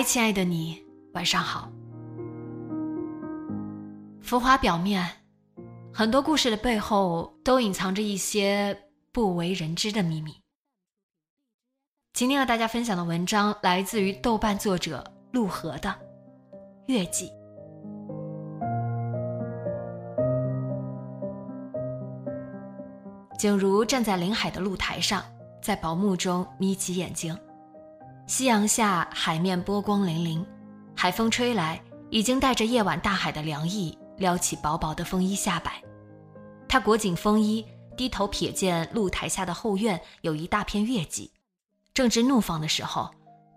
嗨，亲爱的你，晚上好。浮华表面，很多故事的背后都隐藏着一些不为人知的秘密。今天和大家分享的文章来自于豆瓣作者陆河的《月季》。景如站在临海的露台上，在薄暮中眯起眼睛。夕阳下，海面波光粼粼，海风吹来，已经带着夜晚大海的凉意，撩起薄薄的风衣下摆。他裹紧风衣，低头瞥见露台下的后院有一大片月季，正值怒放的时候，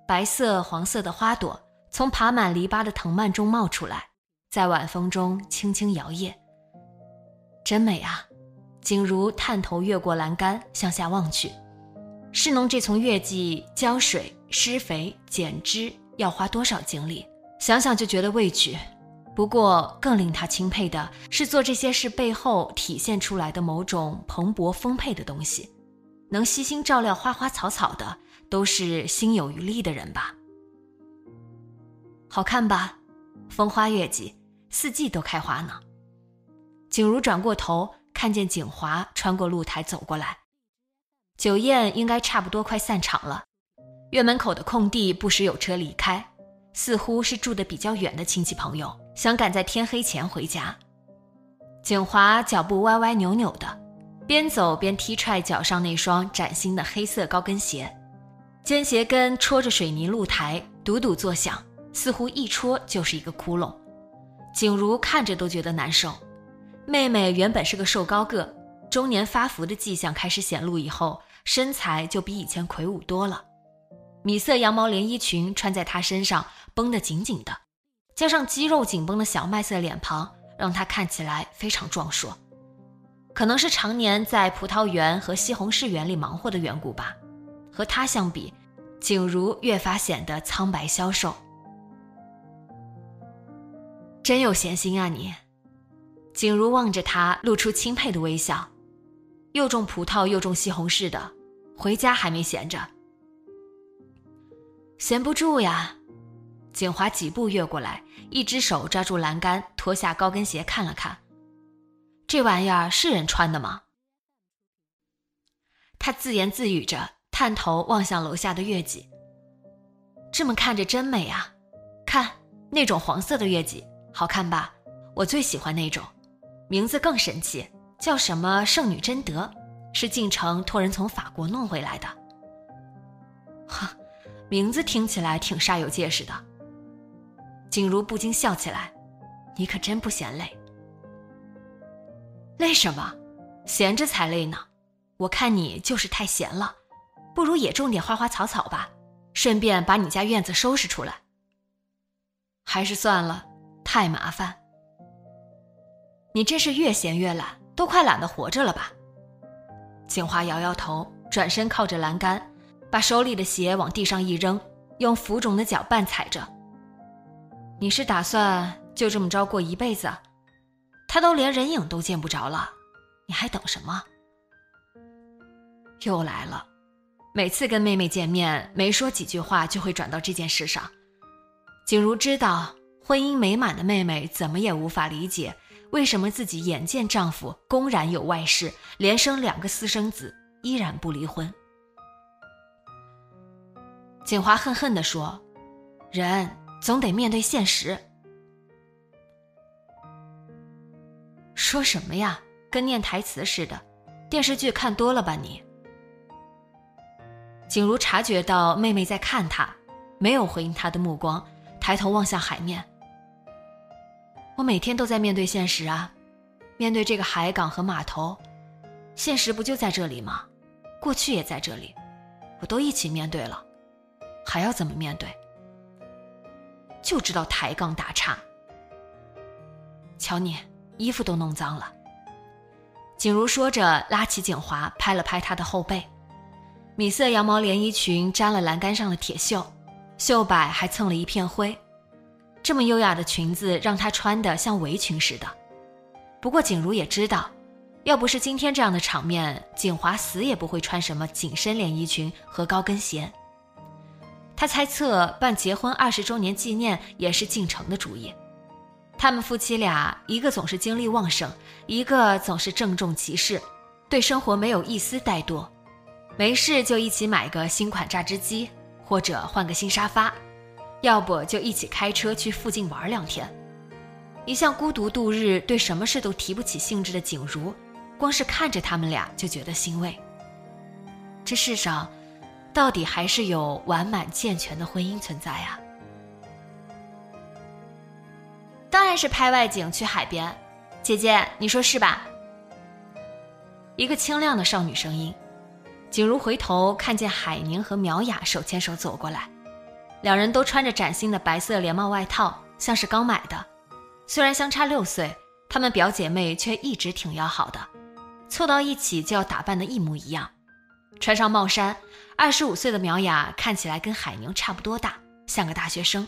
白色、黄色的花朵从爬满篱笆的藤蔓中冒出来，在晚风中轻轻摇曳，真美啊！景如探头越过栏杆向下望去。侍弄这丛月季，浇水、施肥、剪枝，要花多少精力？想想就觉得畏惧。不过，更令他钦佩的是，做这些事背后体现出来的某种蓬勃丰沛的东西。能悉心照料花花草草的，都是心有余力的人吧？好看吧？风花月季，四季都开花呢。景如转过头，看见景华穿过露台走过来。酒宴应该差不多快散场了，院门口的空地不时有车离开，似乎是住得比较远的亲戚朋友，想赶在天黑前回家。景华脚步歪歪扭扭的，边走边踢踹脚上那双崭新的黑色高跟鞋，尖鞋跟戳着水泥露台，嘟嘟作响，似乎一戳就是一个窟窿。景如看着都觉得难受。妹妹原本是个瘦高个。中年发福的迹象开始显露以后，身材就比以前魁梧多了。米色羊毛连衣裙穿在她身上绷得紧紧的，加上肌肉紧绷的小麦色脸庞，让她看起来非常壮硕。可能是常年在葡萄园和西红柿园里忙活的缘故吧。和她相比，景如越发显得苍白消瘦。真有闲心啊你！景如望着他，露出钦佩的微笑。又种葡萄又种西红柿的，回家还没闲着。闲不住呀！景华几步越过来，一只手抓住栏杆，脱下高跟鞋看了看，这玩意儿是人穿的吗？他自言自语着，探头望向楼下的月季。这么看着真美啊！看那种黄色的月季，好看吧？我最喜欢那种，名字更神奇。叫什么圣女贞德，是进城托人从法国弄回来的。哈，名字听起来挺煞有介事的。景如不禁笑起来，你可真不嫌累。累什么？闲着才累呢。我看你就是太闲了，不如也种点花花草草吧，顺便把你家院子收拾出来。还是算了，太麻烦。你真是越闲越懒。都快懒得活着了吧？景华摇摇头，转身靠着栏杆，把手里的鞋往地上一扔，用浮肿的脚绊踩着。你是打算就这么着过一辈子？他都连人影都见不着了，你还等什么？又来了，每次跟妹妹见面，没说几句话就会转到这件事上。景如知道，婚姻美满的妹妹怎么也无法理解。为什么自己眼见丈夫公然有外室，连生两个私生子，依然不离婚？景华恨恨地说：“人总得面对现实。”说什么呀？跟念台词似的，电视剧看多了吧你？景如察觉到妹妹在看她，没有回应她的目光，抬头望向海面。我每天都在面对现实啊，面对这个海港和码头，现实不就在这里吗？过去也在这里，我都一起面对了，还要怎么面对？就知道抬杠打岔。瞧你，衣服都弄脏了。景如说着，拉起景华，拍了拍她的后背，米色羊毛连衣裙沾了栏杆上的铁锈，袖摆还蹭了一片灰。这么优雅的裙子，让她穿的像围裙似的。不过景如也知道。要不是今天这样的场面，景华死也不会穿什么紧身连衣裙和高跟鞋。他猜测办结婚二十周年纪念也是进城的主意。他们夫妻俩，一个总是精力旺盛，一个总是郑重其事，对生活没有一丝怠惰。没事就一起买个新款榨汁机，或者换个新沙发，要不就一起开车去附近玩两天。一向孤独度日，对什么事都提不起兴致的景如。光是看着他们俩就觉得欣慰。这世上，到底还是有完满健全的婚姻存在啊！当然是拍外景去海边，姐姐你说是吧？一个清亮的少女声音。景如回头看见海宁和苗雅手牵手走过来，两人都穿着崭新的白色连帽外套，像是刚买的。虽然相差六岁，她们表姐妹却一直挺要好的。凑到一起就要打扮的一模一样，穿上帽衫。二十五岁的苗雅看起来跟海宁差不多大，像个大学生。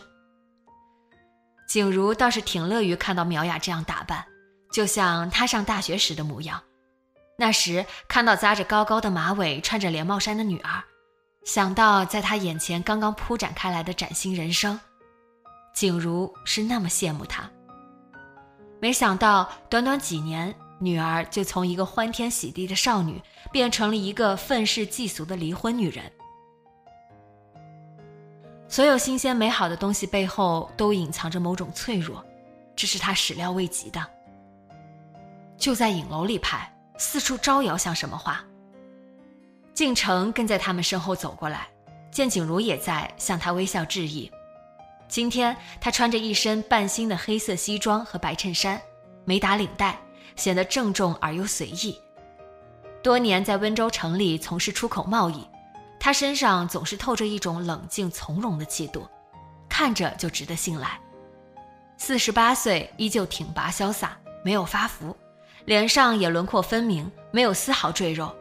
景如倒是挺乐于看到苗雅这样打扮，就像她上大学时的模样。那时看到扎着高高的马尾、穿着连帽衫的女儿，想到在她眼前刚刚铺展开来的崭新人生，景如是那么羡慕她。没想到短短几年。女儿就从一个欢天喜地的少女，变成了一个愤世嫉俗的离婚女人。所有新鲜美好的东西背后，都隐藏着某种脆弱，这是他始料未及的。就在影楼里拍，四处招摇像什么话？晋城跟在他们身后走过来，见景如也在，向他微笑致意。今天他穿着一身半新的黑色西装和白衬衫，没打领带。显得郑重而又随意。多年在温州城里从事出口贸易，他身上总是透着一种冷静从容的气度，看着就值得信赖。四十八岁依旧挺拔潇洒，没有发福，脸上也轮廓分明，没有丝毫赘肉，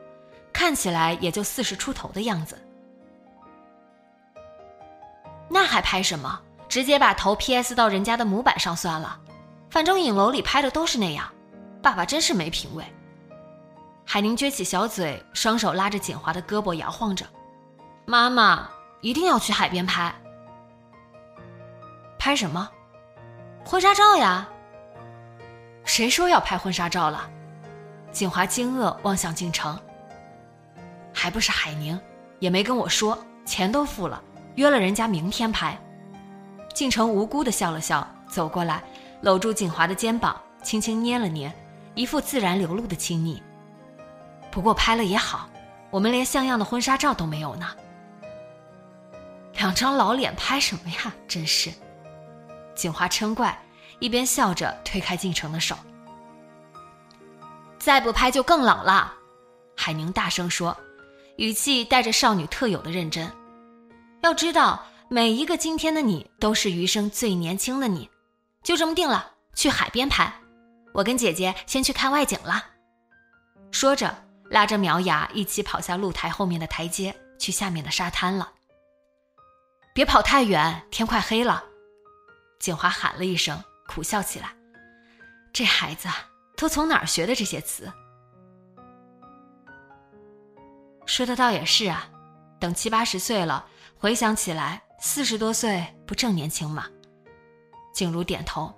看起来也就四十出头的样子。那还拍什么？直接把头 P.S 到人家的模板上算了，反正影楼里拍的都是那样。爸爸真是没品位。海宁撅起小嘴，双手拉着锦华的胳膊摇晃着。妈妈一定要去海边拍。拍什么？婚纱照呀。谁说要拍婚纱照了？锦华惊愕望向晋城。还不是海宁，也没跟我说，钱都付了，约了人家明天拍。晋城无辜的笑了笑，走过来，搂住锦华的肩膀，轻轻捏了捏。一副自然流露的亲昵。不过拍了也好，我们连像样的婚纱照都没有呢。两张老脸拍什么呀？真是。锦华嗔怪，一边笑着推开进城的手。再不拍就更老了，海宁大声说，语气带着少女特有的认真。要知道，每一个今天的你都是余生最年轻的你。就这么定了，去海边拍。我跟姐姐先去看外景了，说着拉着苗雅一起跑下露台后面的台阶，去下面的沙滩了。别跑太远，天快黑了。景华喊了一声，苦笑起来。这孩子都从哪儿学的这些词？说的倒也是啊，等七八十岁了，回想起来，四十多岁不正年轻吗？景如点头。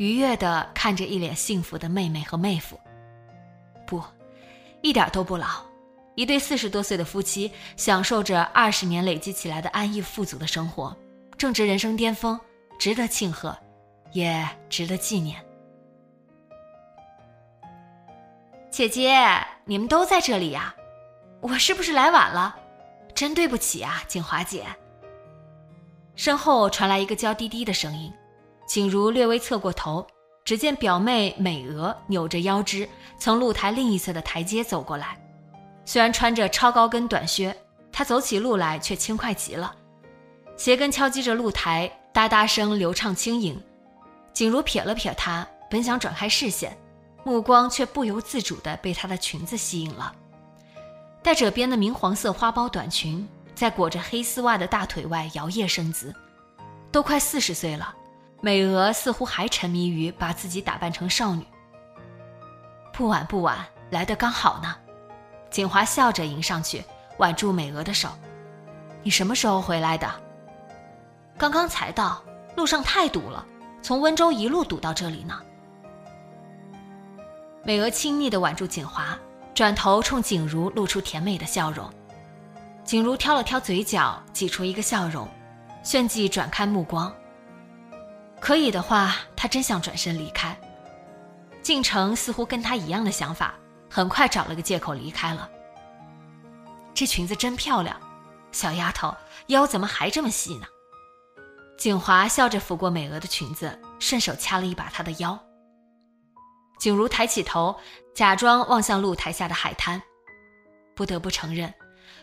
愉悦地看着一脸幸福的妹妹和妹夫，不，一点都不老。一对四十多岁的夫妻，享受着二十年累积起来的安逸富足的生活，正值人生巅峰，值得庆贺，也值得纪念。姐姐，你们都在这里呀？我是不是来晚了？真对不起啊，景华姐。”身后传来一个娇滴滴的声音，景如略微侧过头，只见表妹美娥扭着腰肢从露台另一侧的台阶走过来。虽然穿着超高跟短靴，她走起路来却轻快极了，鞋跟敲击着露台，哒哒声流畅轻盈。景如瞥了瞥她，本想转开视线，目光却不由自主地被她的裙子吸引了。带褶边的明黄色花苞短裙，在裹着黑丝袜的大腿外摇曳生姿。都快四十岁了，美娥似乎还沉迷于把自己打扮成少女。不晚不晚，来得刚好呢。景华笑着迎上去，挽住美娥的手：“你什么时候回来的？”“刚刚才到，路上太堵了，从温州一路堵到这里呢。”美娥亲昵地挽住景华。转头冲景如露出甜美的笑容，景如挑了挑嘴角，挤出一个笑容，旋即转开目光。可以的话，他真想转身离开。进城似乎跟他一样的想法，很快找了个借口离开了。这裙子真漂亮，小丫头腰怎么还这么细呢？景华笑着抚过美娥的裙子，顺手掐了一把她的腰。景如抬起头，假装望向露台下的海滩。不得不承认，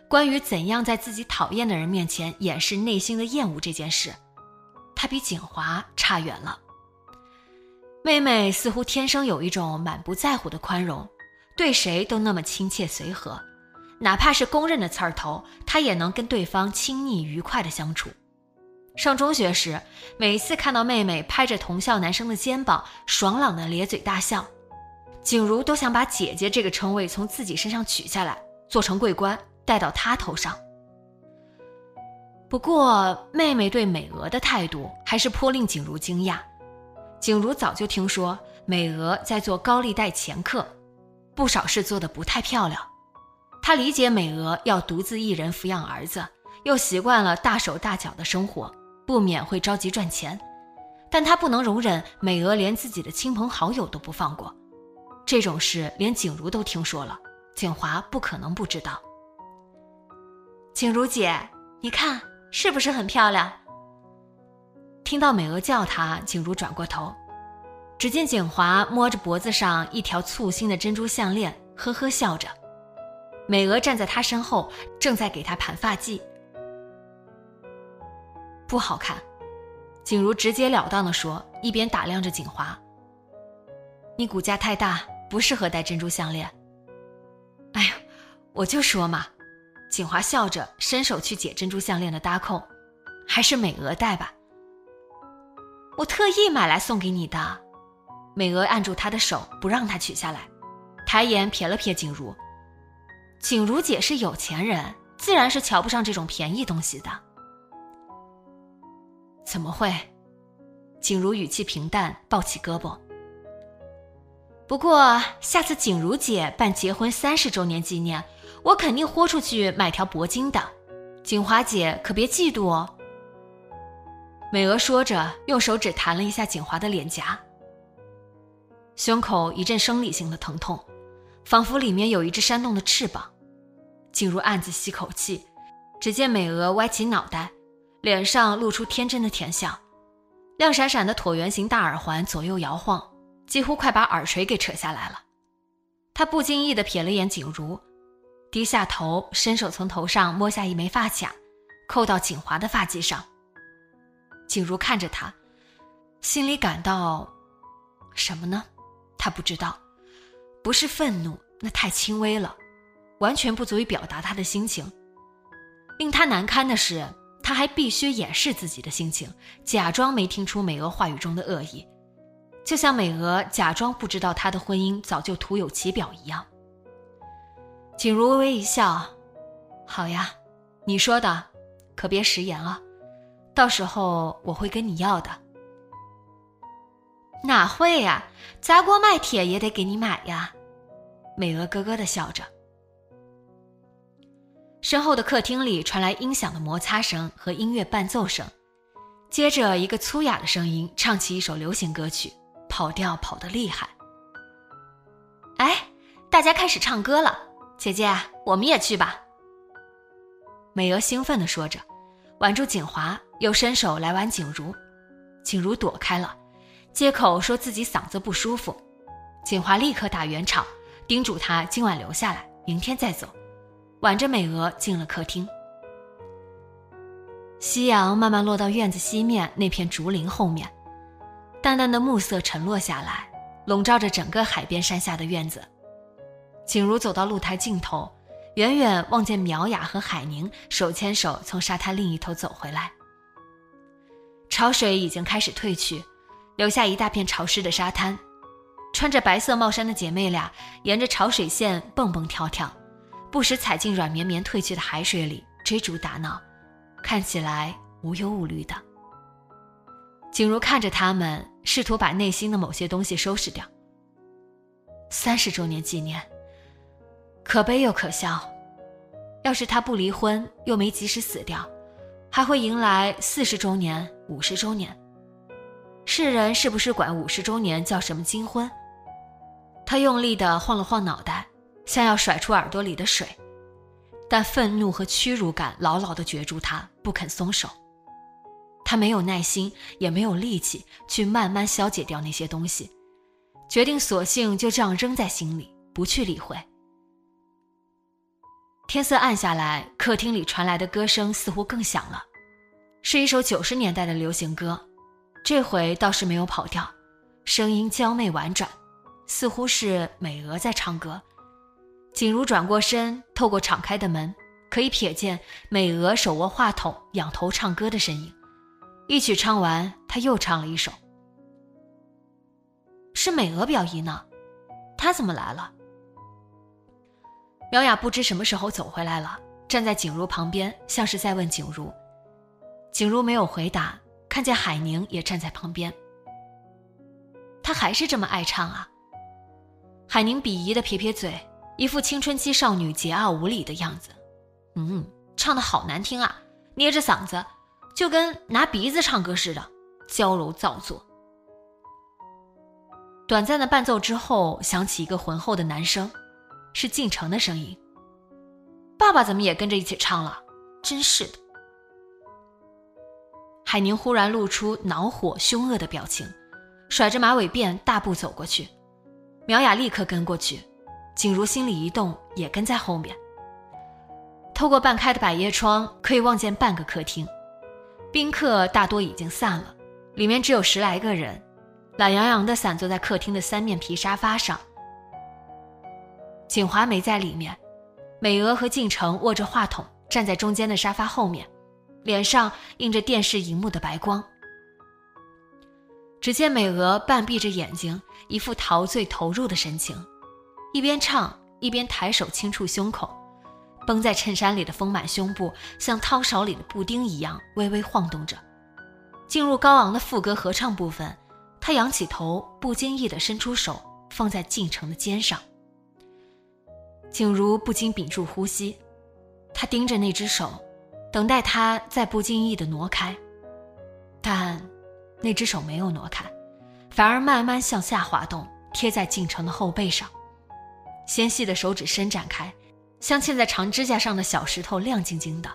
关于怎样在自己讨厌的人面前掩饰内心的厌恶这件事，她比景华差远了。妹妹似乎天生有一种满不在乎的宽容，对谁都那么亲切随和，哪怕是公认的刺儿头，她也能跟对方亲昵愉快的相处。上中学时，每次看到妹妹拍着同校男生的肩膀，爽朗的咧嘴大笑，景如都想把姐姐这个称谓从自己身上取下来，做成桂冠戴到她头上。不过，妹妹对美娥的态度还是颇令景如惊讶。景如早就听说美娥在做高利贷掮客，不少事做得不太漂亮。她理解美娥要独自一人抚养儿子，又习惯了大手大脚的生活。不免会着急赚钱，但他不能容忍美娥连自己的亲朋好友都不放过。这种事连景如都听说了，景华不可能不知道。景如姐，你看是不是很漂亮？听到美娥叫她，景如转过头，只见景华摸着脖子上一条簇新的珍珠项链，呵呵笑着。美娥站在他身后，正在给他盘发髻。不好看，景如直截了当的说，一边打量着景华。你骨架太大，不适合戴珍珠项链。哎呀，我就说嘛。景华笑着伸手去解珍珠项链的搭扣，还是美娥戴吧。我特意买来送给你的。美娥按住他的手，不让他取下来，抬眼瞥了瞥景如。景如姐是有钱人，自然是瞧不上这种便宜东西的。怎么会？景如语气平淡，抱起胳膊。不过下次景如姐办结婚三十周年纪念，我肯定豁出去买条铂金的。景华姐可别嫉妒哦。美娥说着，用手指弹了一下景华的脸颊，胸口一阵生理性的疼痛，仿佛里面有一只扇动的翅膀。景如暗自吸口气，只见美娥歪起脑袋。脸上露出天真的甜笑，亮闪闪的椭圆形大耳环左右摇晃，几乎快把耳垂给扯下来了。她不经意地瞥了眼景如，低下头，伸手从头上摸下一枚发卡，扣到景华的发髻上。景如看着他，心里感到什么呢？他不知道，不是愤怒，那太轻微了，完全不足以表达他的心情。令他难堪的是。他还必须掩饰自己的心情，假装没听出美娥话语中的恶意，就像美娥假装不知道他的婚姻早就徒有其表一样。景如微微一笑：“好呀，你说的，可别食言啊，到时候我会跟你要的。”哪会呀，砸锅卖铁也得给你买呀。美娥咯咯的笑着。身后的客厅里传来音响的摩擦声和音乐伴奏声，接着一个粗哑的声音唱起一首流行歌曲，跑调跑得厉害。哎，大家开始唱歌了，姐姐，我们也去吧。美娥兴奋地说着，挽住景华，又伸手来挽景如。景如躲开了，借口说自己嗓子不舒服。景华立刻打圆场，叮嘱他今晚留下来，明天再走，挽着美娥进了客厅。夕阳慢慢落到院子西面那片竹林后面，淡淡的暮色沉落下来，笼罩着整个海边山下的院子。景如走到露台尽头，远远望见苗雅和海宁手牵手从沙滩另一头走回来。潮水已经开始退去，留下一大片潮湿的沙滩。穿着白色帽衫的姐妹俩沿着潮水线蹦蹦跳跳，不时踩进软绵绵退去的海水里追逐打闹。看起来无忧无虑的，景如看着他们，试图把内心的某些东西收拾掉。三十周年纪念，可悲又可笑。要是他不离婚，又没及时死掉，还会迎来四十周年、五十周年。世人是不是管五十周年叫什么金婚？他用力地晃了晃脑袋，像要甩出耳朵里的水。但愤怒和屈辱感牢牢地攫住他，不肯松手。他没有耐心，也没有力气去慢慢消解掉那些东西，决定索性就这样扔在心里，不去理会。天色暗下来，客厅里传来的歌声似乎更响了，是一首九十年代的流行歌，这回倒是没有跑调，声音娇媚婉转，似乎是美娥在唱歌。景如转过身，透过敞开的门，可以瞥见美娥手握话筒、仰头唱歌的身影。一曲唱完，她又唱了一首。是美娥表姨呢，她怎么来了？苗雅不知什么时候走回来了，站在景如旁边，像是在问景如。景如没有回答，看见海宁也站在旁边。他还是这么爱唱啊？海宁鄙夷的撇撇嘴。一副青春期少女桀骜无礼的样子，嗯，唱的好难听啊，捏着嗓子，就跟拿鼻子唱歌似的，娇柔造作。短暂的伴奏之后，响起一个浑厚的男声，是进城的声音。爸爸怎么也跟着一起唱了？真是的。海宁忽然露出恼火凶恶的表情，甩着马尾辫大步走过去，苗雅立刻跟过去。景如心里一动，也跟在后面。透过半开的百叶窗，可以望见半个客厅，宾客大多已经散了，里面只有十来个人，懒洋洋地散坐在客厅的三面皮沙发上。景华没在里面，美娥和敬城握着话筒，站在中间的沙发后面，脸上映着电视荧幕的白光。只见美娥半闭着眼睛，一副陶醉投入的神情。一边唱一边抬手轻触胸口，绷在衬衫里的丰满胸部像汤勺里的布丁一样微微晃动着。进入高昂的副歌合唱部分，他仰起头，不经意地伸出手放在进城的肩上。景如不禁屏住呼吸，他盯着那只手，等待他再不经意地挪开，但那只手没有挪开，反而慢慢向下滑动，贴在进城的后背上。纤细的手指伸展开，镶嵌在长指甲上的小石头亮晶晶的。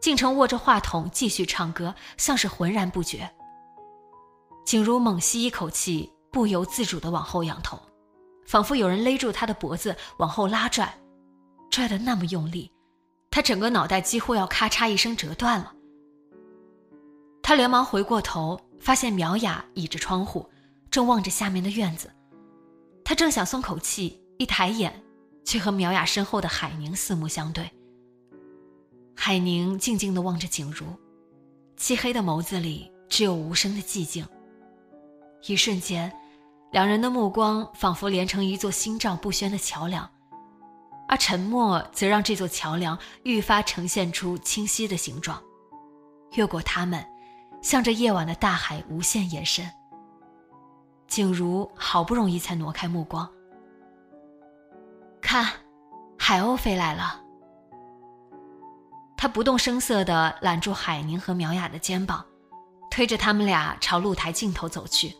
敬城握着话筒继续唱歌，像是浑然不觉。景如猛吸一口气，不由自主地往后仰头，仿佛有人勒住他的脖子往后拉拽，拽得那么用力，他整个脑袋几乎要咔嚓一声折断了。他连忙回过头，发现苗雅倚着窗户，正望着下面的院子。他正想松口气。一抬眼，却和苗雅身后的海宁四目相对。海宁静静地望着景如，漆黑的眸子里只有无声的寂静。一瞬间，两人的目光仿佛连成一座心照不宣的桥梁，而沉默则让这座桥梁愈发呈现出清晰的形状。越过他们，向着夜晚的大海无限延伸。景如好不容易才挪开目光。看，海鸥飞来了。他不动声色地揽住海宁和苗雅的肩膀，推着他们俩朝露台尽头走去。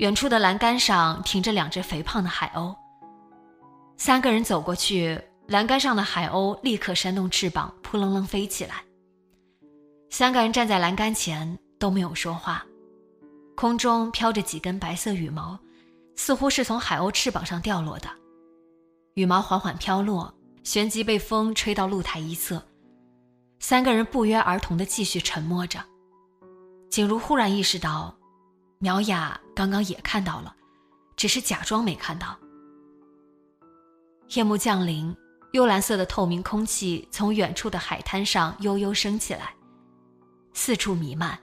远处的栏杆上停着两只肥胖的海鸥。三个人走过去，栏杆上的海鸥立刻扇动翅膀，扑棱棱飞起来。三个人站在栏杆前都没有说话，空中飘着几根白色羽毛，似乎是从海鸥翅膀上掉落的。羽毛缓缓飘落，旋即被风吹到露台一侧。三个人不约而同地继续沉默着。景如忽然意识到，苗雅刚刚也看到了，只是假装没看到。夜幕降临，幽蓝色的透明空气从远处的海滩上悠悠升起来，四处弥漫。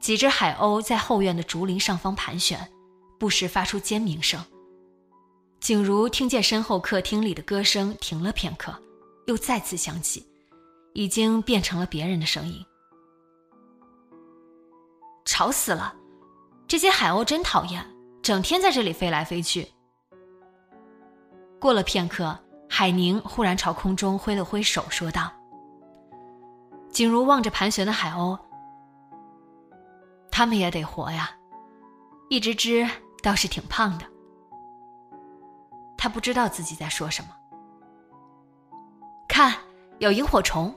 几只海鸥在后院的竹林上方盘旋，不时发出尖鸣声。景如听见身后客厅里的歌声停了片刻，又再次响起，已经变成了别人的声音。吵死了！这些海鸥真讨厌，整天在这里飞来飞去。过了片刻，海宁忽然朝空中挥了挥手，说道：“景如望着盘旋的海鸥，他们也得活呀，一只只倒是挺胖的。”他不知道自己在说什么。看，有萤火虫。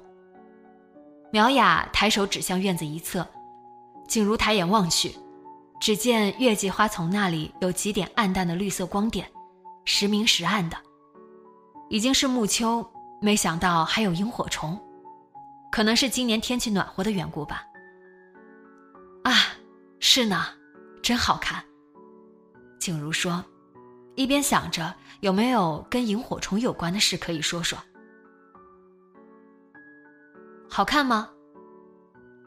苗雅抬手指向院子一侧，景如抬眼望去，只见月季花丛那里有几点暗淡的绿色光点。时明时暗的，已经是暮秋，没想到还有萤火虫，可能是今年天气暖和的缘故吧。啊，是呢，真好看。景如说，一边想着有没有跟萤火虫有关的事可以说说。好看吗？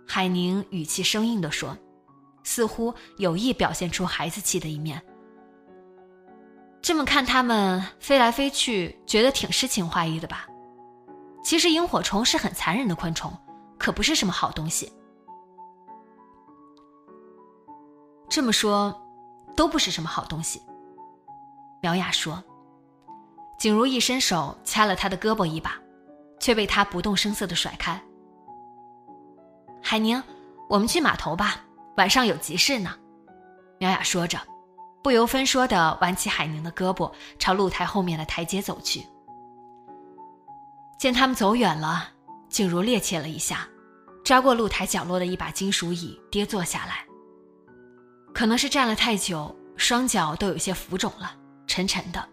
海宁语气生硬地说，似乎有意表现出孩子气的一面。这么看，它们飞来飞去，觉得挺诗情画意的吧？其实萤火虫是很残忍的昆虫，可不是什么好东西。这么说，都不是什么好东西。苗雅说。景如一伸手掐了他的胳膊一把，却被他不动声色的甩开。海宁，我们去码头吧，晚上有急事呢。苗雅说着。不由分说地挽起海宁的胳膊，朝露台后面的台阶走去。见他们走远了，静如趔趄了一下，抓过露台角落的一把金属椅，跌坐下来。可能是站了太久，双脚都有些浮肿了，沉沉的。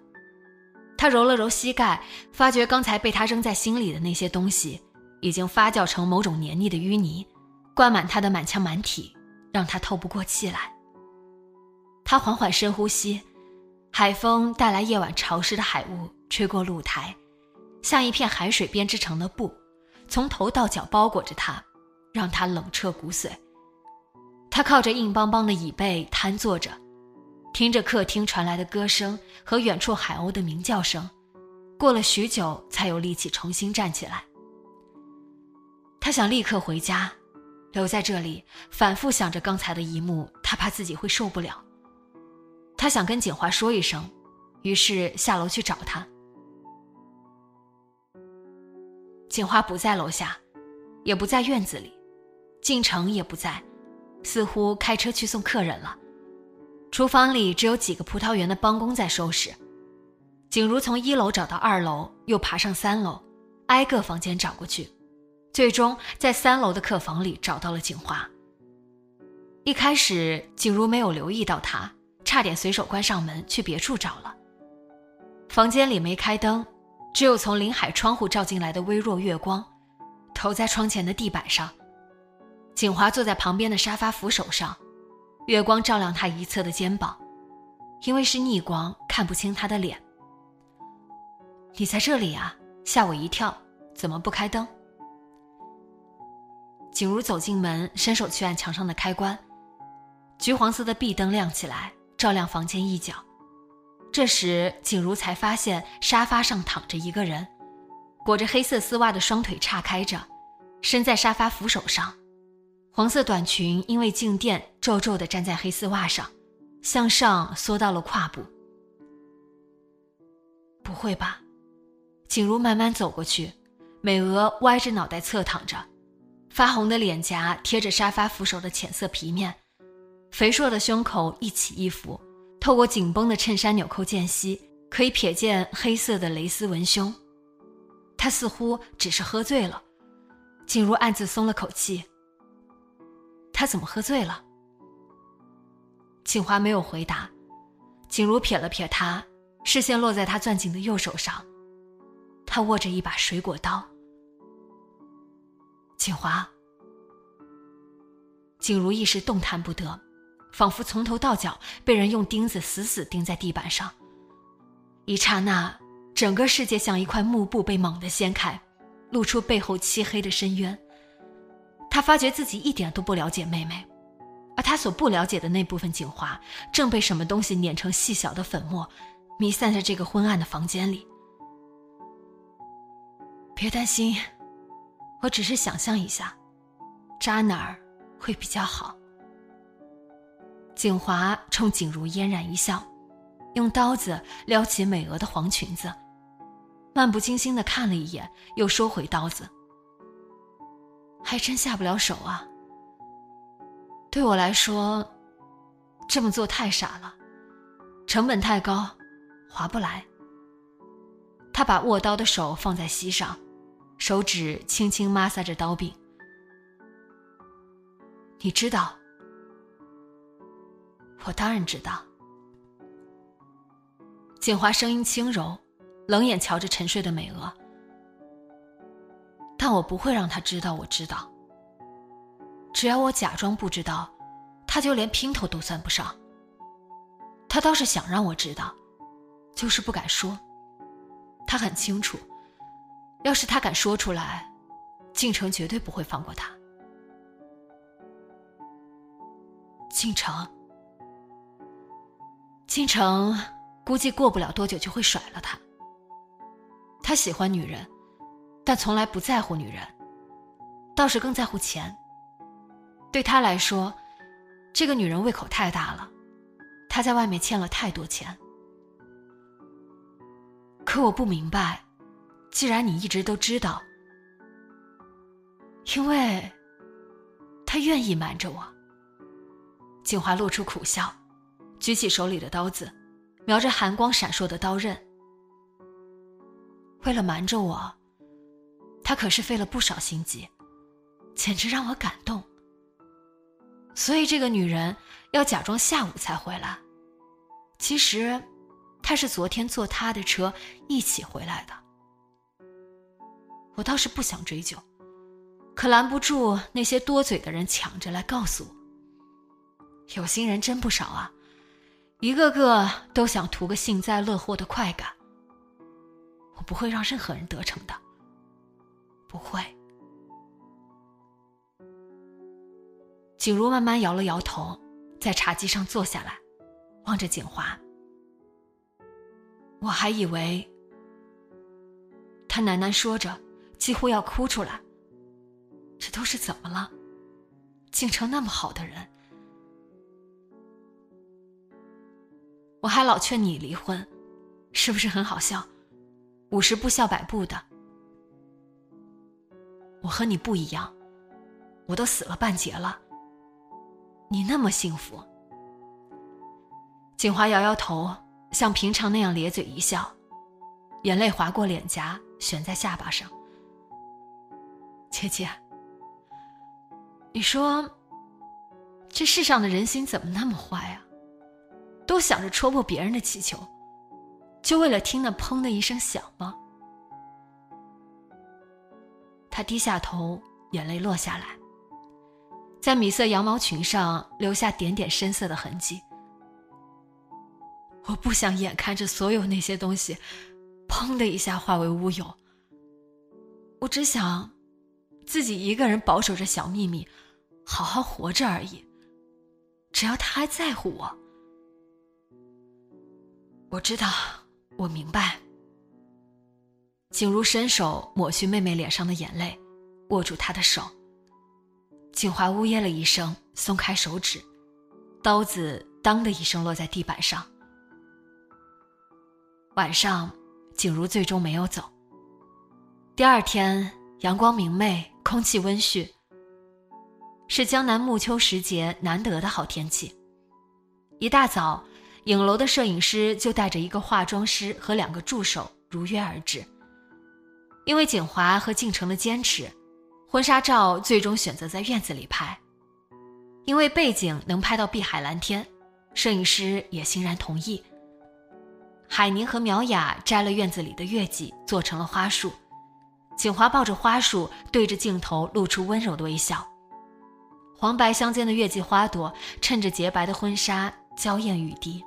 他揉了揉膝盖，发觉刚才被他扔在心里的那些东西，已经发酵成某种黏腻的淤泥，灌满他的满腔满体，让他透不过气来。他缓缓深呼吸，海风带来夜晚潮湿的海雾，吹过露台，像一片海水编织成的布，从头到脚包裹着他，让他冷彻骨髓。他靠着硬邦邦的椅背瘫坐着，听着客厅传来的歌声和远处海鸥的鸣叫声，过了许久，才有力气重新站起来。他想立刻回家，留在这里，反复想着刚才的一幕，他怕自己会受不了。他想跟景华说一声，于是下楼去找他。景华不在楼下，也不在院子里，进城也不在，似乎开车去送客人了。厨房里只有几个葡萄园的帮工在收拾。景如从一楼找到二楼，又爬上三楼，挨个房间找过去，最终在三楼的客房里找到了景华。一开始，景如没有留意到他。差点随手关上门去别处找了。房间里没开灯，只有从临海窗户照进来的微弱月光，投在窗前的地板上。景华坐在旁边的沙发扶手上，月光照亮他一侧的肩膀，因为是逆光，看不清他的脸。你在这里啊，吓我一跳！怎么不开灯？景如走进门，伸手去按墙上的开关，橘黄色的壁灯亮起来。照亮房间一角，这时景如才发现沙发上躺着一个人，裹着黑色丝袜的双腿岔开着，伸在沙发扶手上，黄色短裙因为静电皱皱的粘在黑丝袜上，向上缩到了胯部。不会吧？景如慢慢走过去，美娥歪着脑袋侧躺着，发红的脸颊贴着沙发扶手的浅色皮面。肥硕的胸口一起一伏，透过紧绷的衬衫纽扣间隙，可以瞥见黑色的蕾丝文胸，他似乎只是喝醉了。景如暗自松了口气。他怎么喝醉了？景华没有回答。景如瞥了瞥他，视线落在他攥紧的右手上。他握着一把水果刀。景华。景如一时动弹不得，仿佛从头到脚被人用钉子死死钉在地板上。一刹那，整个世界像一块幕布被猛地掀开，露出背后漆黑的深渊。他发觉自己一点都不了解妹妹，而他所不了解的那部分景华，正被什么东西碾成细小的粉末，弥散在这个昏暗的房间里。别担心，我只是想象一下，扎哪儿。会比较好。景华冲景如嫣然一笑，用刀子撩起美娥的黄裙子，漫不经心的看了一眼，又收回刀子。还真下不了手啊。对我来说，这么做太傻了，成本太高，划不来。他把握刀的手放在膝上，手指轻轻摩挲着刀柄。你知道，我当然知道。景华声音轻柔，冷眼瞧着沉睡的美娥。但我不会让他知道我知道。只要我假装不知道，他就连姘头都算不上。他倒是想让我知道，就是不敢说。他很清楚，要是他敢说出来，晋城绝对不会放过他。进城，进城，估计过不了多久就会甩了他。他喜欢女人，但从来不在乎女人，倒是更在乎钱。对他来说，这个女人胃口太大了，他在外面欠了太多钱。可我不明白，既然你一直都知道，因为他愿意瞒着我。景华露出苦笑，举起手里的刀子，瞄着寒光闪烁的刀刃。为了瞒着我，他可是费了不少心机，简直让我感动。所以这个女人要假装下午才回来，其实，她是昨天坐他的车一起回来的。我倒是不想追究，可拦不住那些多嘴的人抢着来告诉我。有心人真不少啊，一个个都想图个幸灾乐祸的快感。我不会让任何人得逞的，不会。景如慢慢摇了摇头，在茶几上坐下来，望着景华。我还以为……他喃喃说着，几乎要哭出来。这都是怎么了？景城那么好的人。我还老劝你离婚，是不是很好笑？五十步笑百步的。我和你不一样，我都死了半截了。你那么幸福。景华摇摇头，像平常那样咧嘴一笑，眼泪划过脸颊，悬在下巴上。姐姐，你说，这世上的人心怎么那么坏啊？都想着戳破别人的气球，就为了听那砰的一声响吗？他低下头，眼泪落下来，在米色羊毛裙上留下点点深色的痕迹。我不想眼看着所有那些东西，砰的一下化为乌有。我只想自己一个人保守着小秘密，好好活着而已。只要他还在乎我。我知道，我明白。景如伸手抹去妹妹脸上的眼泪，握住她的手。景华呜咽了一声，松开手指，刀子当的一声落在地板上。晚上，景如最终没有走。第二天，阳光明媚，空气温煦，是江南暮秋时节难得的好天气。一大早。影楼的摄影师就带着一个化妆师和两个助手如约而至。因为景华和敬城的坚持，婚纱照最终选择在院子里拍。因为背景能拍到碧海蓝天，摄影师也欣然同意。海宁和苗雅摘了院子里的月季，做成了花束。景华抱着花束，对着镜头露出温柔的微笑。黄白相间的月季花朵衬着洁白的婚纱，娇艳欲滴。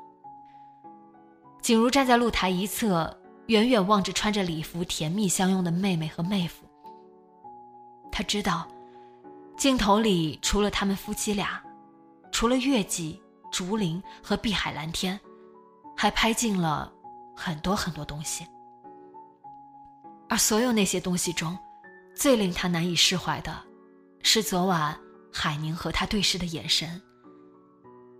景如站在露台一侧，远远望着穿着礼服、甜蜜相拥的妹妹和妹夫。他知道。镜头里除了他们夫妻俩，除了月季、竹林和碧海蓝天，还拍进了很多很多东西。而所有那些东西中，最令他难以释怀的，是昨晚海宁和他对视的眼神。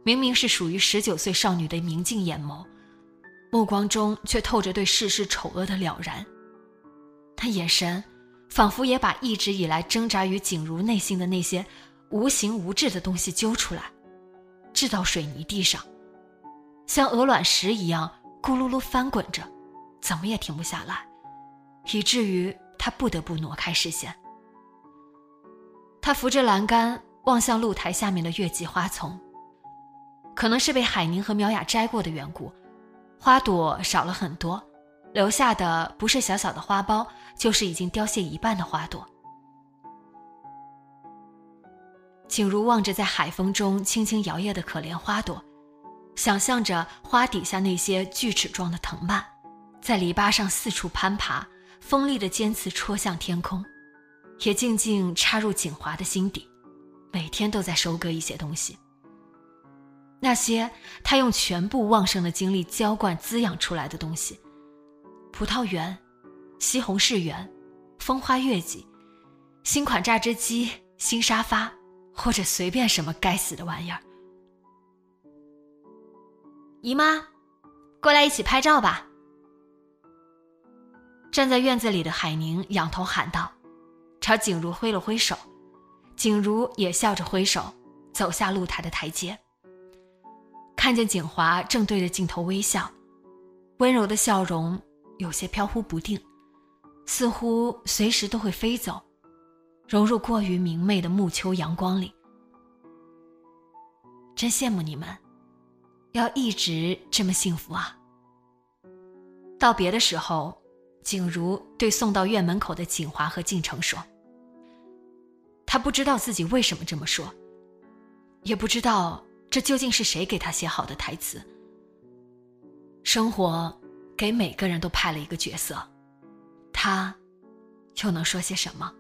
明明是属于十九岁少女的明净眼眸，目光中却透着对世事丑恶的了然。他眼神。仿佛也把一直以来挣扎于景如内心的那些无形无质的东西揪出来，掷到水泥地上，像鹅卵石一样咕噜噜翻滚着，怎么也停不下来，以至于他不得不挪开视线。他扶着栏杆望向露台下面的月季花丛，可能是被海宁和苗雅摘过的缘故，花朵少了很多。留下的不是小小的花苞，就是已经凋谢一半的花朵。景如望着在海风中轻轻摇曳的可怜花朵，想象着花底下那些锯齿状的藤蔓，在篱笆上四处攀爬，锋利的尖刺戳向天空，也静静插入景华的心底，每天都在收割一些东西。那些他用全部旺盛的精力浇灌滋养出来的东西。葡萄园，西红柿园，风花月季，新款榨汁机，新沙发，或者随便什么该死的玩意儿。姨妈，过来一起拍照吧。站在院子里的海宁仰头喊道，朝景如挥了挥手，景如也笑着挥手，走下露台的台阶。看见景华正对着镜头微笑，温柔的笑容。有些飘忽不定，似乎随时都会飞走，融入过于明媚的暮秋阳光里。真羡慕你们，要一直这么幸福啊！道别的时候，景如对送到院门口的景华和敬城说：“他不知道自己为什么这么说，也不知道这究竟是谁给他写好的台词。生活。”给每个人都派了一个角色，他又能说些什么？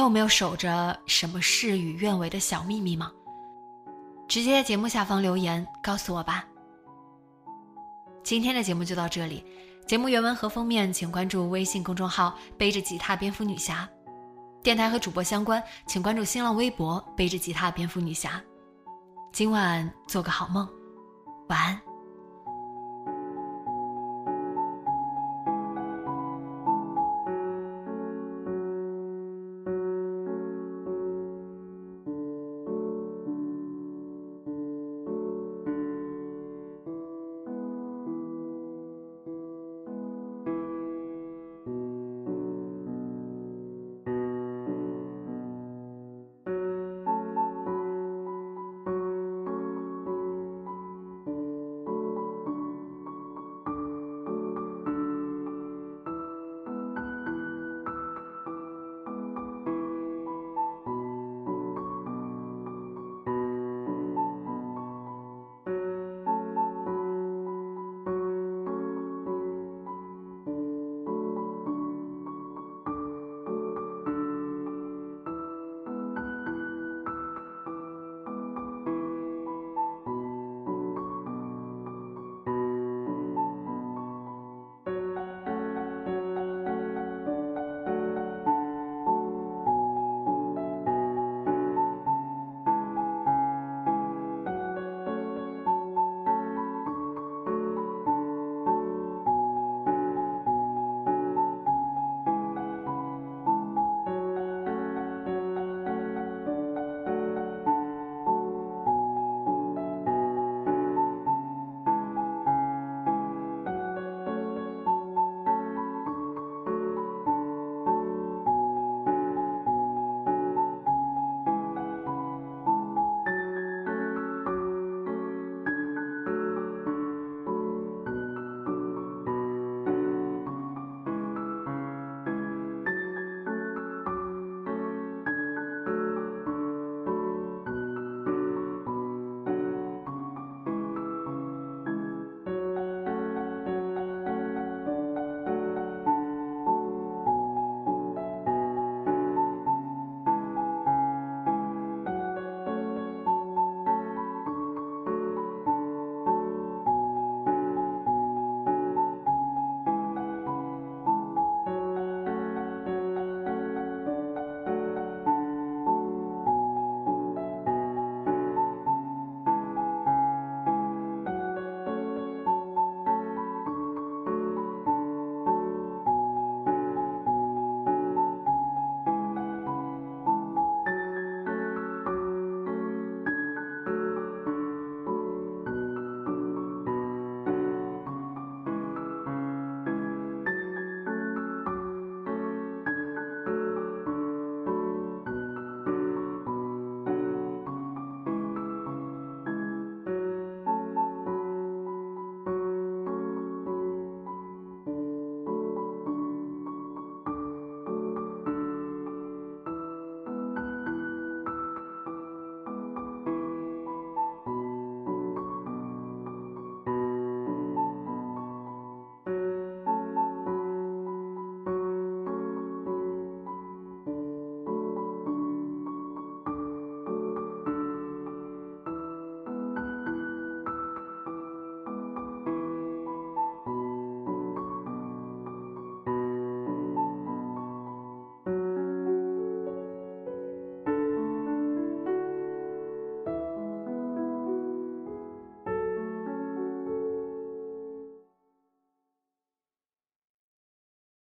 你有没有守着什么事与愿违的小秘密吗？直接在节目下方留言告诉我吧。今天的节目就到这里，节目原文和封面请关注微信公众号“背着吉他蝙蝠女侠”，电台和主播相关请关注新浪微博“背着吉他蝙蝠女侠”。今晚做个好梦，晚安。